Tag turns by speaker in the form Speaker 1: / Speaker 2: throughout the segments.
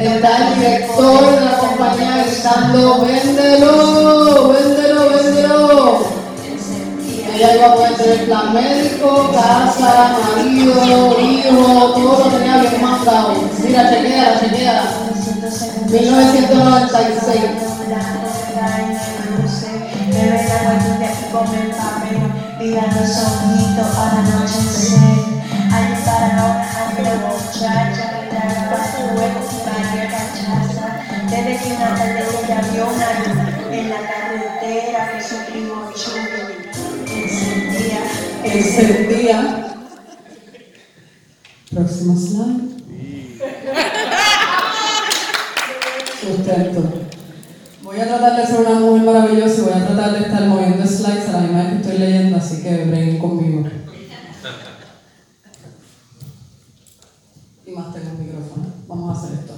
Speaker 1: Está el director de la compañía gritando, véndelo, véndelo, véndelo. Ella iba a poder tener plan médico, casa, marido, hijo, todo lo tenía bien mandado. Mira, chequea, chequea. 1996.
Speaker 2: Mirando a Que traga fuego y María cachaza Desde que una tarde ella vio una luz En la carretera que su primo chulo Encendía
Speaker 1: Encendía. Próximo slide. Sustento. Voy a tratar de ser una mujer maravillosa y voy a tratar de estar moviendo slides a la misma vez que estoy leyendo, así que breguen conmigo. Y más tengo el micrófono. Vamos a hacer esto.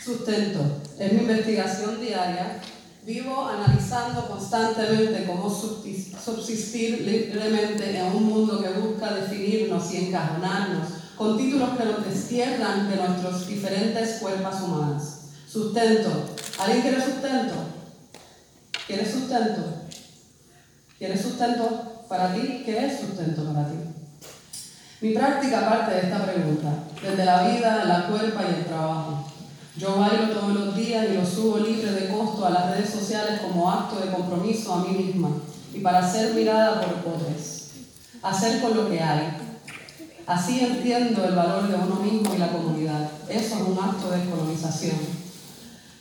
Speaker 1: Sustento. Es mi investigación diaria. Vivo analizando constantemente cómo subsistir libremente en un mundo que busca definirnos y encajonarnos con títulos que nos destierran de nuestros diferentes cuerpos humanas. Sustento. ¿Alguien quiere sustento? ¿Quieres sustento? ¿Quieres sustento para ti? ¿Qué es sustento para ti? Mi práctica parte de esta pregunta, desde la vida, la cuerpa y el trabajo. Yo bailo todos los días y lo subo libre de costo a las redes sociales como acto de compromiso a mí misma y para ser mirada por otros. Hacer con lo que hay. Así entiendo el valor de uno mismo y la comunidad. Eso es un acto de colonización.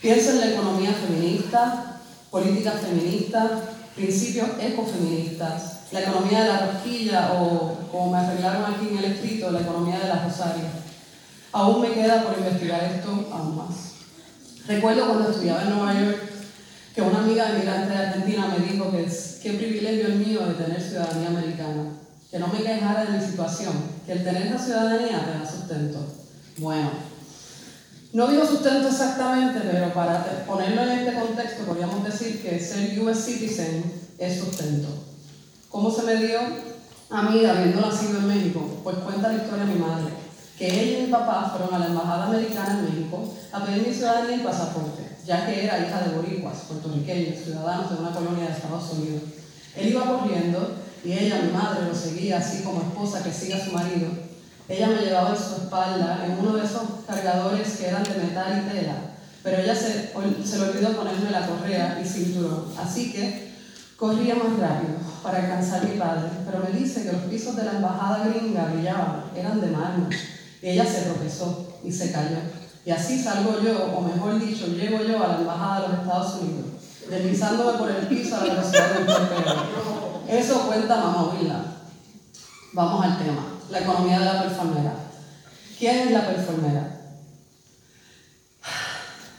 Speaker 1: Pienso en la economía feminista, políticas feministas, principios ecofeministas, la economía de la rosquilla o, como me arreglaron aquí en el escrito, la economía de la rosaria. Aún me queda por investigar esto aún más. Recuerdo cuando estudiaba en Nueva York que una amiga de migrante de Argentina me dijo que es, qué privilegio el mío de tener ciudadanía americana, que no me quejara de mi situación, que el tener la ciudadanía te da sustento. Bueno, no digo sustento exactamente, pero para ponerlo en este contexto podríamos decir que ser US citizen es sustento. ¿Cómo se me dio a mí habiendo nacido en México? Pues cuenta la historia de mi madre, que ella y mi papá fueron a la embajada americana en México a pedir mi ciudadanía y pasaporte, ya que era hija de boricuas, puertorriqueños, ciudadanos de una colonia de Estados Unidos. Él iba corriendo y ella, mi madre, lo seguía así como esposa que sigue a su marido. Ella me llevaba en su espalda en uno de esos cargadores que eran de metal y tela, pero ella se, se le olvidó ponerme la correa y cinturón, así que corría más rápido para alcanzar a mi padre, pero me dice que los pisos de la embajada gringa brillaban, eran de mármol, y ella se tropezó y se cayó. Y así salgo yo, o mejor dicho, llego yo a la embajada de los Estados Unidos, deslizándome por el piso a la velocidad de un. Eso cuenta mamá Willa. Vamos al tema, la economía de la performera. ¿Quién es la performera?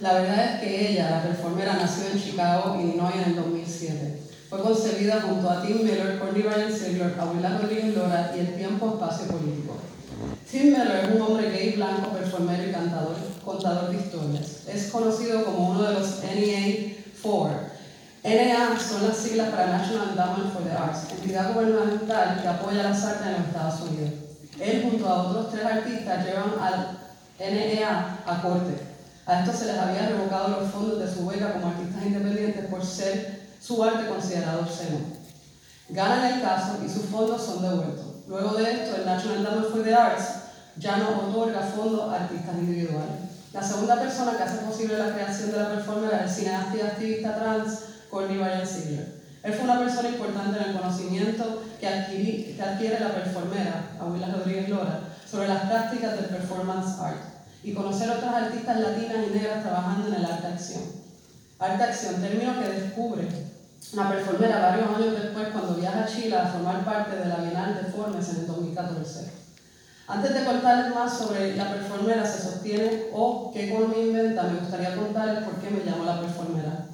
Speaker 1: La verdad es que ella, la performera, nació en Chicago, Illinois en el 2007. Fue concebida junto a Tim Miller, Courtney Ryan Ziegler, Abuela Rodríguez Lora y el tiempo espacio político. Tim Miller es un hombre gay, blanco, performero y cantador, contador de historias. Es conocido como uno de los NEA 4. NEA son las siglas para National Endowment for the Arts, entidad gubernamental que apoya las artes en los Estados Unidos. Él junto a otros tres artistas llevan al NEA a corte. A estos se les había revocado los fondos de su beca como artistas independientes por ser su arte considerado obsceno. Ganan el caso y sus fondos son devueltos. Luego de esto, el National Endowment for the Arts ya no otorga fondos a artistas individuales. La segunda persona que hace posible la creación de la performance era el cineasta activista trans Courtney Ryan Ziegler. Él fue una persona importante en el conocimiento que adquiere la performera, Abuela Rodríguez Lora, sobre las prácticas del performance art y conocer otras artistas latinas y negras trabajando en el arte acción. Arte acción, término que descubre una performera varios años después cuando viaja a Chile a formar parte de la Bienal de Formes en el 2014. Antes de contarles más sobre la performera se sostiene o qué economía inventa, me gustaría contarles por qué me llamo la performera.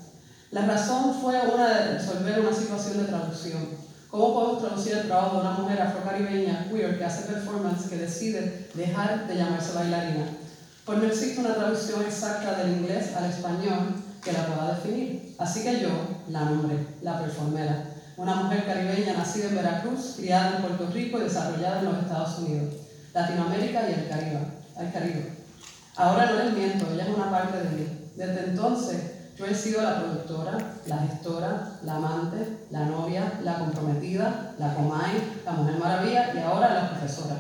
Speaker 1: La razón fue una de resolver una situación de traducción. ¿Cómo podemos traducir el trabajo de una mujer afrocaribeña queer que hace performance que decide dejar de llamarse bailarina? Pues no existe una traducción exacta del inglés al español que la pueda definir. Así que yo la nombré, la performera. Una mujer caribeña nacida en Veracruz, criada en Puerto Rico y desarrollada en los Estados Unidos, Latinoamérica y el Caribe. El Caribe. Ahora no les miento, ella es una parte de mí. Desde entonces yo he sido la productora, la gestora, la amante, la novia, la comprometida, la comay, la mujer maravilla y ahora la profesora.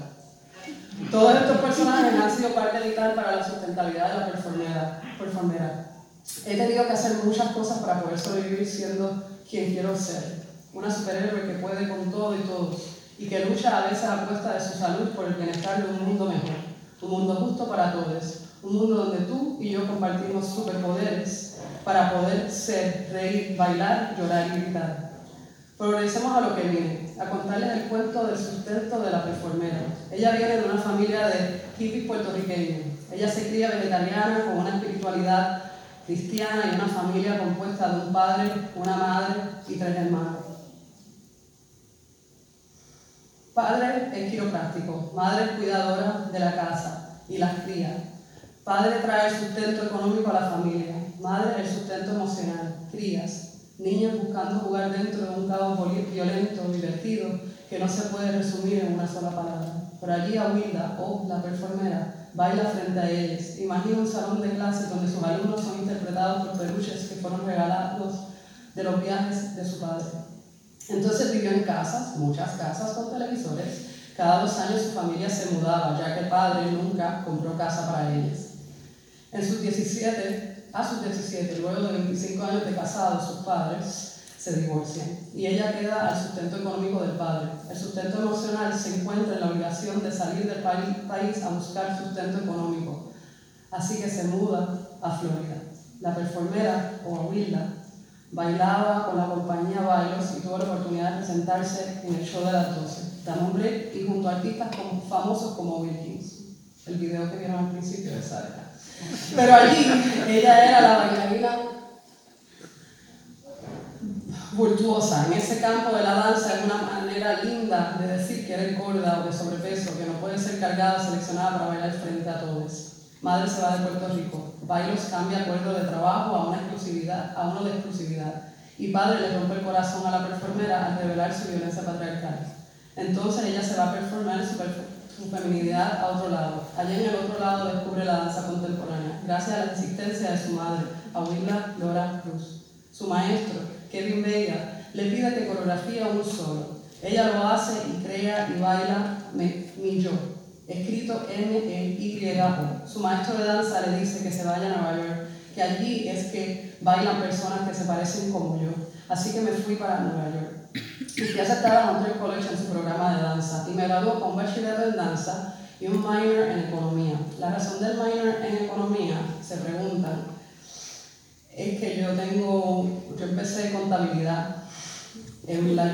Speaker 1: Todos estos personajes han sido parte vital para la sustentabilidad de la performera. He tenido que hacer muchas cosas para poder sobrevivir siendo quien quiero ser. Una superhéroe que puede con todo y todos y que lucha a veces a costa de su salud por el bienestar de un mundo mejor, un mundo justo para todos, un mundo donde tú y yo compartimos superpoderes para poder ser, reír, bailar, llorar y gritar. Progresemos a lo que viene, a contarles el cuento del sustento de la performera. Ella viene de una familia de hippies puertorriqueños. Ella se cría vegetariana con una espiritualidad cristiana y una familia compuesta de un padre, una madre y tres hermanos. Padre es quiropráctico, madre es cuidadora de la casa y las crías. Padre trae sustento económico a la familia madre el sustento emocional, crías, niños buscando jugar dentro de un caos violento, divertido, que no se puede resumir en una sola palabra. Por allí Aguilda, o la performera, baila frente a ellos. Imagina un salón de clase donde sus alumnos son interpretados por peluches que fueron regalados de los viajes de su padre. Entonces vivió en casas, muchas casas con televisores. Cada dos años su familia se mudaba, ya que el padre nunca compró casa para ellos. En sus 17 a sus 17, luego de 25 años de casado, sus padres se divorcian y ella queda al sustento económico del padre. El sustento emocional se encuentra en la obligación de salir del país a buscar sustento económico. Así que se muda a Florida. La performera, o Wilda, bailaba con la compañía Bailos y tuvo la oportunidad de presentarse en el show de las 12. Damon Break y junto a artistas famosos como Wilkins. El video que vieron al principio de esa pero allí ella era la bailarina virtuosa. En ese campo de la danza es una manera linda de decir que eres gorda o de sobrepeso, que no puede ser cargada, seleccionada para bailar frente a todos. Madre se va de Puerto Rico. Bailos cambia acuerdo de trabajo a una exclusividad, a uno de exclusividad. Y padre le rompe el corazón a la performera al revelar su violencia patriarcal. Entonces ella se va a performar su, su feminidad a otro lado. Allí en el otro lado descubre la danza contemporánea, gracias a la insistencia de su madre, Abuela Dora Cruz. Su maestro, Kevin Vega, le pide que coreografía un solo. Ella lo hace y crea y baila Mi Yo, escrito M-E-Y-O. Su maestro de danza le dice que se vaya a Nueva York, que allí es que bailan personas que se parecen como yo. Así que me fui para Nueva York. Y fui a Montreal College en su programa de danza y me graduó con bachillerato en danza y un minor en economía. La razón del minor en economía, se preguntan, es que yo tengo, yo empecé contabilidad en la,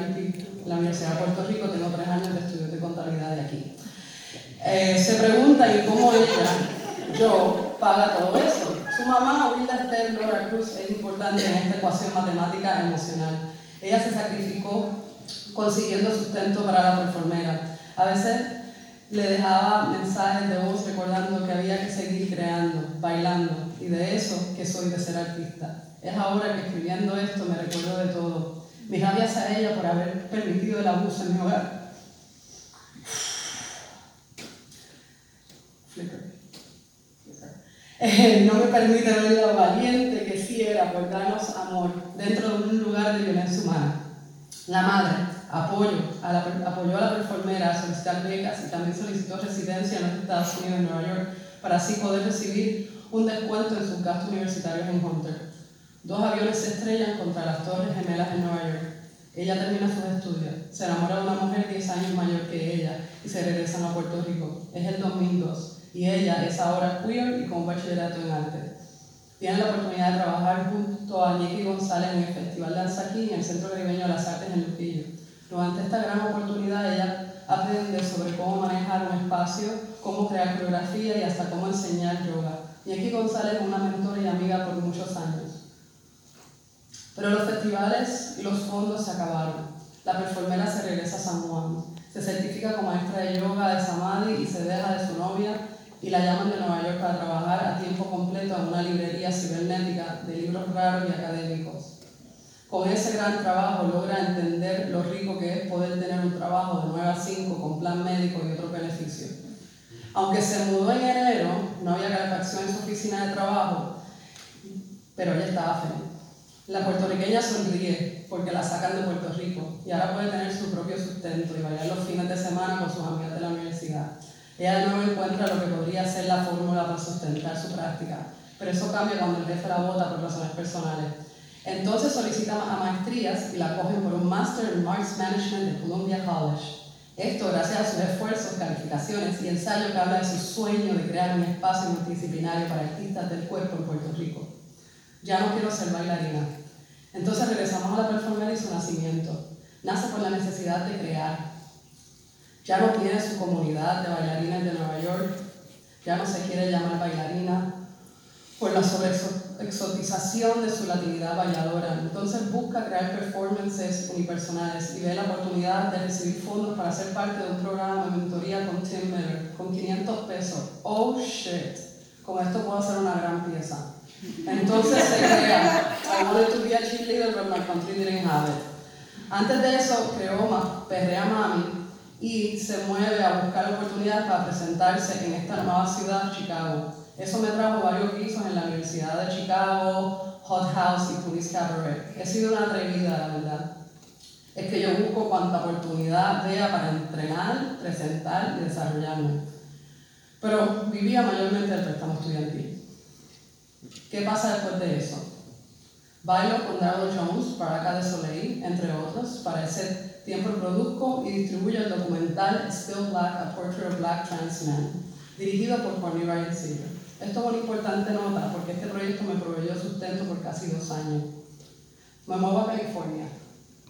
Speaker 1: la Universidad de Puerto Rico, tengo tres años de estudio de contabilidad de aquí. Eh, se pregunta y cómo ella, yo, paga todo eso. Su mamá, Wilda Esther Laura Cruz, es importante en esta ecuación matemática emocional. Ella se sacrificó consiguiendo sustento para la performera. A veces le dejaba mensajes de voz recordando que había que seguir creando, bailando, y de eso que soy de ser artista. Es ahora que escribiendo esto me recuerdo de todo. Mi rabia hacia ella por haber permitido el abuso en mi hogar. Eh, no me permite ver lo valiente que sí era por darnos amor dentro de un lugar de violencia humana. La madre, apoyo a la, apoyó a la performera a solicitar becas y también solicitó residencia en los Estados Unidos, en Nueva York, para así poder recibir un descuento en sus gastos universitarios en Hunter. Dos aviones se estrellan contra las Torres Gemelas en Nueva York. Ella termina sus estudios, se enamora de una mujer 10 años mayor que ella y se regresan a Puerto Rico. Es el 2002 y ella es ahora queer y con bachillerato en arte. Tiene la oportunidad de trabajar junto a Nicky González en el Festival Danza aquí en el Centro Caribeño de las Artes en. Durante esta gran oportunidad ella aprende sobre cómo manejar un espacio, cómo crear coreografía y hasta cómo enseñar yoga. Nicky González es una mentora y amiga por muchos años. Pero los festivales y los fondos se acabaron. La performera se regresa a San Juan. Se certifica como maestra de yoga de Samadhi y se deja de su novia y la llaman de Nueva York para trabajar a tiempo completo en una librería cibernética de libros raros y académicos. Con ese gran trabajo logra entender lo rico que es poder tener un trabajo de 9 a 5 con plan médico y otros beneficios. Aunque se mudó en enero, no había calefacción en su oficina de trabajo, pero ella estaba feliz. La puertorriqueña sonríe porque la sacan de Puerto Rico y ahora puede tener su propio sustento y bailar los fines de semana con sus amigas de la universidad. Ella de nuevo encuentra lo que podría ser la fórmula para sustentar su práctica, pero eso cambia cuando el jefe la vota por razones personales. Entonces solicita a maestrías y la cogen por un Master in Marks Management de Columbia College. Esto gracias a sus esfuerzos, calificaciones y ensayo que habla de su sueño de crear un espacio multidisciplinario para artistas del cuerpo en Puerto Rico ya no quiero ser bailarina. Entonces regresamos a la performance y su nacimiento. Nace por la necesidad de crear. Ya no tiene su comunidad de bailarines de Nueva York, ya no se quiere llamar bailarina por la sobreexotización de su latinidad bailadora. Entonces busca crear performances unipersonales y ve la oportunidad de recibir fondos para ser parte de un programa de mentoría con Tim Miller con 500 pesos. Oh shit, con esto puedo hacer una gran pieza. Entonces se crea, I wanted to be a cheerleader, but my country didn't have. Antes de eso creó Perrea Mami y se mueve a buscar oportunidades para presentarse en esta nueva ciudad, Chicago. Eso me trajo varios pisos en la Universidad de Chicago, Hot House y Police Cabaret. He sido una atrevida, la verdad. Es que yo busco cuanta oportunidad vea para entrenar, presentar y desarrollarme. Pero vivía mayormente el préstamo estudiantil. ¿Qué pasa después de eso? Bailo con Darrell Jones, para de Soleil, entre otros. Para ese tiempo produzco y distribuyo el documental Still Black, A Portrait of Black Trans Man, dirigido por Connie Ryan Silver. Esto es una importante nota porque este proyecto me proveyó sustento por casi dos años. Me muevo a California.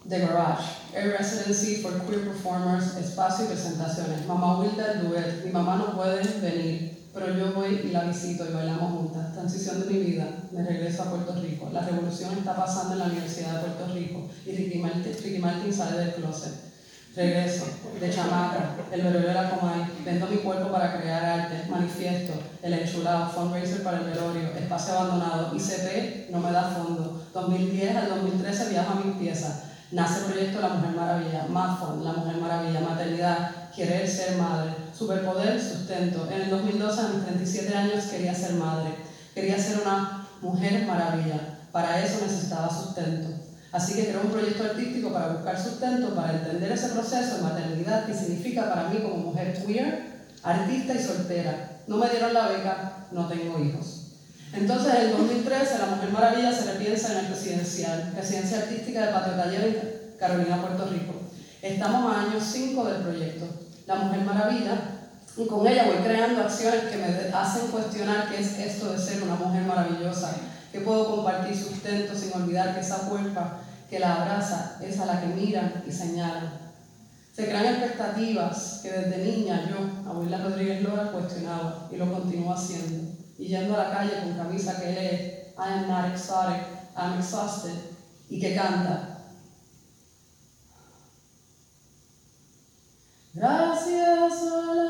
Speaker 1: The Garage, Air Residency for Queer Performers, espacio y presentaciones. Mamá Wilda Duet, mi mamá no puede venir, pero yo voy y la visito y bailamos juntas. Transición de mi vida, me regreso a Puerto Rico. La revolución está pasando en la Universidad de Puerto Rico y Ricky Martin, sale del closet. Regreso, de chamaca, el bebé de la Comay, vendo mi cuerpo para crear arte, manifiesto, el enchulado, fundraiser para el velorio, espacio abandonado, ICP no me da fondo. 2010 al 2013 viajo a mis piezas. Nace el proyecto La Mujer Maravilla, MAFON, La Mujer Maravilla, maternidad, querer ser madre, superpoder, sustento. En el 2012, a mis 37 años, quería ser madre, quería ser una mujer maravilla. Para eso necesitaba sustento. Así que creé un proyecto artístico para buscar sustento, para entender ese proceso de maternidad que significa para mí como mujer queer, artista y soltera. No me dieron la beca, no tengo hijos. Entonces, en el 2013, La Mujer Maravilla se repiensa en el presidencial, residencia artística de Patio Taller en Carolina, Puerto Rico. Estamos a año 5 del proyecto la Mujer Maravilla, y con ella voy creando acciones que me hacen cuestionar qué es esto de ser una mujer maravillosa, que puedo compartir sustento sin olvidar que esa cuerpa que la abraza es a la que miran y señalan. Se crean expectativas que desde niña yo, abuela Rodríguez Lora, cuestionaba y lo continúo haciendo. Y yendo a la calle con camisa que lee I am not exotic, I'm exhausted, y que canta Gracias a la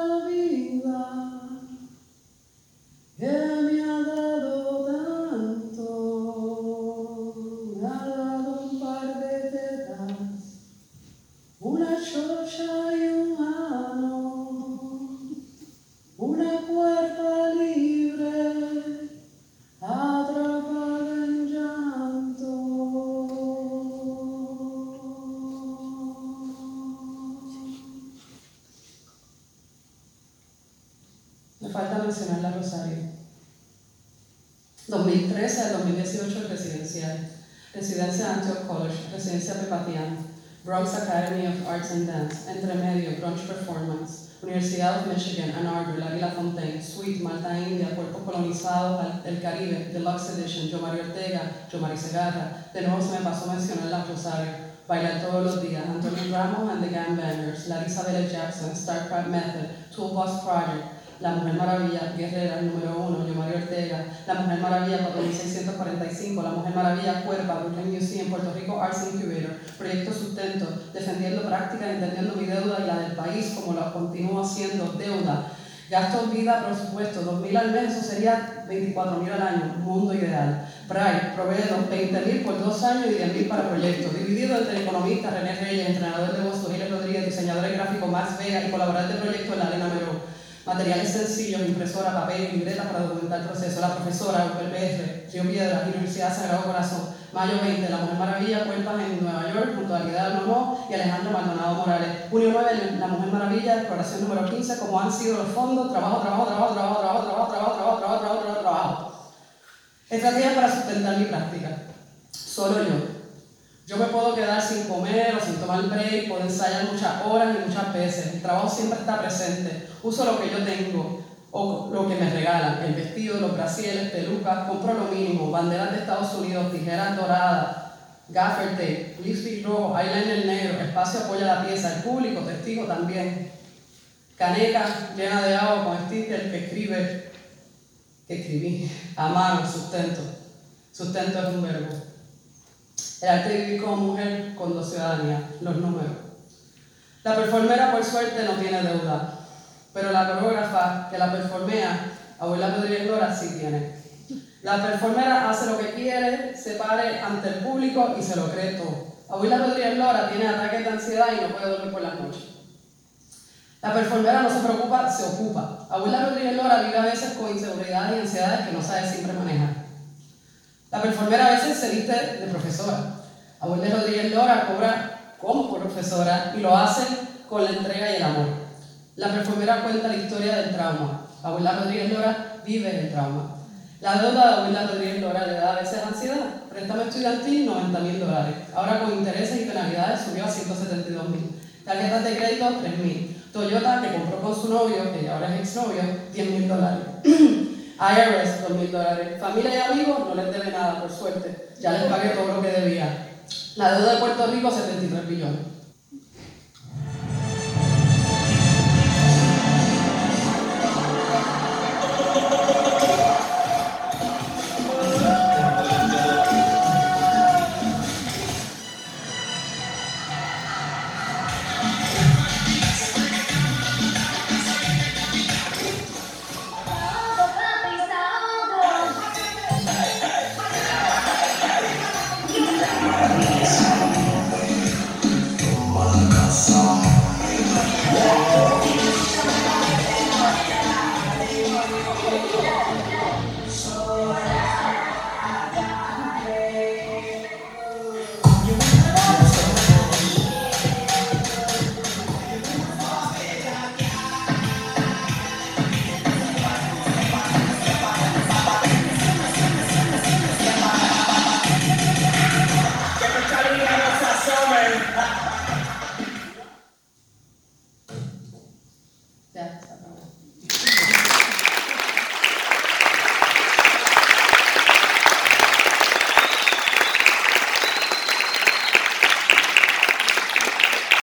Speaker 1: 18 residenciales. Residencia Antioch College, Residencia Pepatiana, Bronx Academy of Arts and Dance, Entremedio, Brunch Performance, Universidad of Michigan, Ann Arbor, La Villa Fontaine, Sweet, Malta India, Cuerpos Colonizados, El Caribe, Deluxe Edition, Yo Mario Ortega, Yo Mari Segarra, de nuevo se me pasó mencionar La Rosario, Bailar Todos los Días, Antonio Ramos and the Gang Bangers, La Isabella Jackson, Starcraft Method, Toolbox Project, la Mujer Maravilla, Guerrera, número uno, Yo Mario Ortega, La Mujer Maravilla, 4645, La Mujer Maravilla, Cuerpa, Brooklyn Museum, Puerto Rico Arts Incubator, Proyecto Sustento, Defendiendo Práctica, Entendiendo mi deuda y la del país como la continúo haciendo deuda. Gasto vida, presupuesto, 2.000 al mes, eso sería 24.000 al año, mundo ideal. Pride, provee 20.000 por dos años y 10.000 para proyectos, dividido entre economistas, René Reyes, entrenador de voz, Giles Rodríguez, diseñadores gráficos, Max Vega y colaborador de proyectos, la Arena Meró. Materiales sencillos, impresora, papel, libretas para documentar el proceso. La profesora, UPLPR, Río Piedras, Universidad Sagrado Corazón. Mayo 20, La Mujer Maravilla, Cuentas en Nueva York, junto a Nono y Alejandro Maldonado Morales. Junio 9, La Mujer Maravilla, exploración número 15, como han sido los fondos, trabajo, trabajo, trabajo, trabajo, trabajo, trabajo, trabajo, trabajo, trabajo, trabajo, trabajo, trabajo. Estrategias para sustentar mi práctica. Solo yo. Quedar sin comer o sin tomar break, puedo ensayar muchas horas y muchas veces. El trabajo siempre está presente. Uso lo que yo tengo o lo que me regalan. El vestido, los brasieles, pelucas, compro lo mínimo. Banderas de Estados Unidos, tijeras doradas, gaffer tape, lipstick rojo, eyeliner negro, espacio apoya la pieza, el público, testigo también. Caneca llena de agua con sticker que escribe, que escribí, a mano, sustento. Sustento es un verbo. El arte de vivir como mujer con dos ciudadanías, los números. La performera, por suerte, no tiene deuda, pero la coreógrafa que la performea, abuela Rodríguez Lora, sí tiene. La performera hace lo que quiere, se pare ante el público y se lo cree todo. Abuela Rodríguez Lora tiene ataques de ansiedad y no puede dormir por las noches. La performera no se preocupa, se ocupa. Abuela Rodríguez Lora vive a veces con inseguridades y ansiedades que no sabe siempre manejar. La performera a veces se viste de profesora. Abuela Rodríguez Lora cobra como profesora y lo hace con la entrega y el amor. La performera cuenta la historia del trauma. Abuela Rodríguez Lora vive el trauma. La deuda de Abuela Rodríguez Lora le da a veces ansiedad. Préstame estudiantil, 90 mil dólares. Ahora con intereses y penalidades subió a 172 mil. Tarjetas de crédito, 3 mil. Toyota, que compró con su novio, que ahora es exnovio, 10 mil dólares. IRS, 2 mil dólares. Familia y amigos no les debe nada, por suerte. Ya les pagué todo lo que debía. La deuda de Puerto Rico, 73 billones.